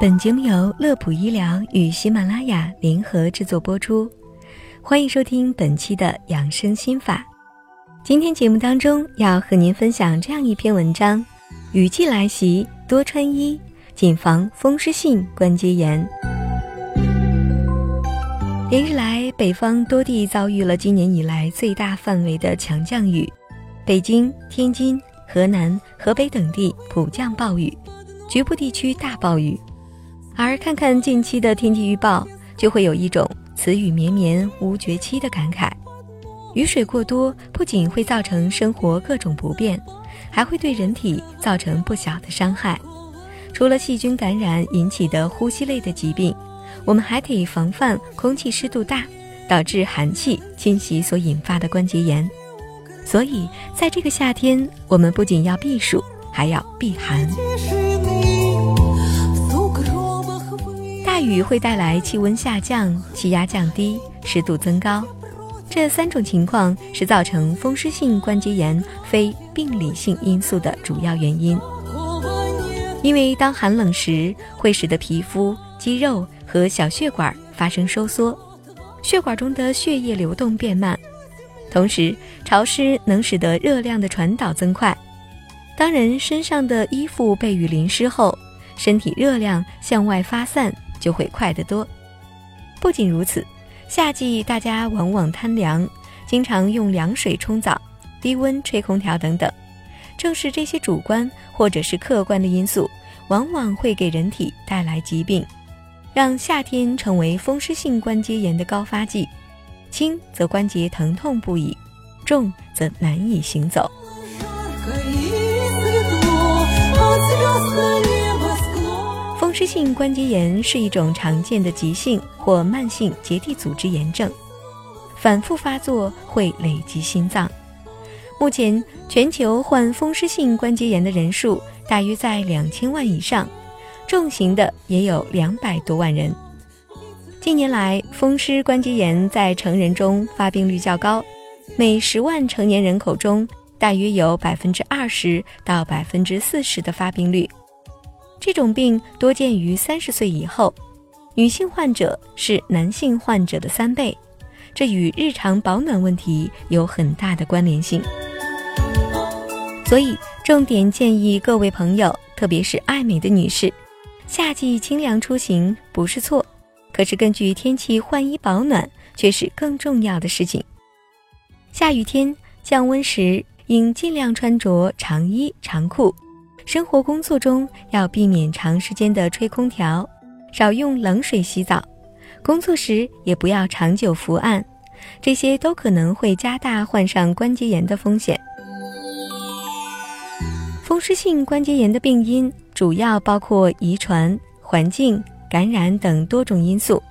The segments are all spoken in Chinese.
本节目由乐普医疗与喜马拉雅联合制作播出，欢迎收听本期的养生心法。今天节目当中要和您分享这样一篇文章：雨季来袭，多穿衣，谨防风湿性关节炎。连日来，北方多地遭遇了今年以来最大范围的强降雨，北京、天津、河南、河北等地普降暴雨，局部地区大暴雨。而看看近期的天气预报，就会有一种“此雨绵绵无绝期”的感慨。雨水过多，不仅会造成生活各种不便，还会对人体造成不小的伤害。除了细菌感染引起的呼吸类的疾病，我们还得防范空气湿度大，导致寒气侵袭所引发的关节炎。所以，在这个夏天，我们不仅要避暑，还要避寒。下雨会带来气温下降、气压降低、湿度增高，这三种情况是造成风湿性关节炎非病理性因素的主要原因。因为当寒冷时，会使得皮肤、肌肉和小血管发生收缩，血管中的血液流动变慢，同时潮湿能使得热量的传导增快。当人身上的衣服被雨淋湿后，身体热量向外发散。就会快得多。不仅如此，夏季大家往往贪凉，经常用凉水冲澡、低温吹空调等等。正是这些主观或者是客观的因素，往往会给人体带来疾病，让夏天成为风湿性关节炎的高发季。轻则关节疼痛不已，重则难以行走。风湿性关节炎是一种常见的急性或慢性结缔组织炎症，反复发作会累及心脏。目前，全球患风湿性关节炎的人数大约在两千万以上，重型的也有两百多万人。近年来，风湿关节炎在成人中发病率较高，每十万成年人口中大约有百分之二十到百分之四十的发病率。这种病多见于三十岁以后，女性患者是男性患者的三倍，这与日常保暖问题有很大的关联性。所以，重点建议各位朋友，特别是爱美的女士，夏季清凉出行不是错，可是根据天气换衣保暖却是更重要的事情。下雨天降温时，应尽量穿着长衣长裤。生活工作中要避免长时间的吹空调，少用冷水洗澡，工作时也不要长久伏案，这些都可能会加大患上关节炎的风险。风湿性关节炎的病因主要包括遗传、环境、感染等多种因素，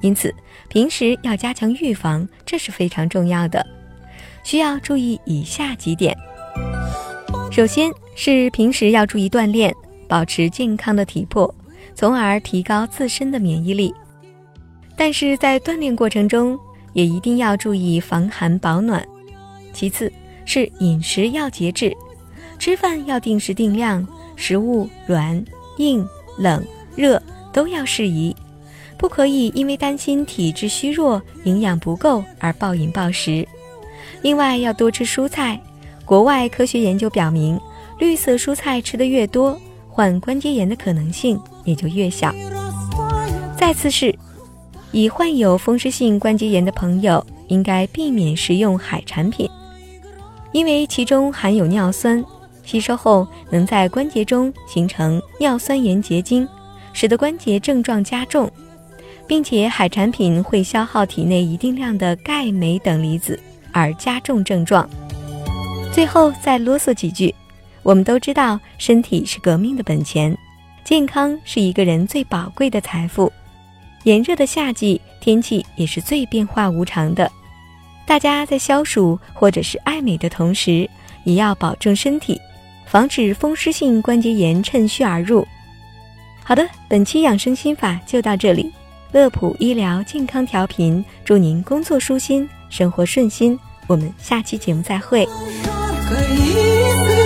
因此平时要加强预防，这是非常重要的。需要注意以下几点。首先是平时要注意锻炼，保持健康的体魄，从而提高自身的免疫力。但是在锻炼过程中，也一定要注意防寒保暖。其次是饮食要节制，吃饭要定时定量，食物软、硬、冷、热都要适宜，不可以因为担心体质虚弱、营养不够而暴饮暴食。另外要多吃蔬菜。国外科学研究表明，绿色蔬菜吃得越多，患关节炎的可能性也就越小。再次是，已患有风湿性关节炎的朋友应该避免食用海产品，因为其中含有尿酸，吸收后能在关节中形成尿酸盐结晶，使得关节症状加重，并且海产品会消耗体内一定量的钙、镁等离子，而加重症状。最后再啰嗦几句，我们都知道身体是革命的本钱，健康是一个人最宝贵的财富。炎热的夏季天气也是最变化无常的，大家在消暑或者是爱美的同时，也要保重身体，防止风湿性关节炎趁虚而入。好的，本期养生心法就到这里，乐普医疗健康调频，祝您工作舒心，生活顺心。我们下期节目再会。可以，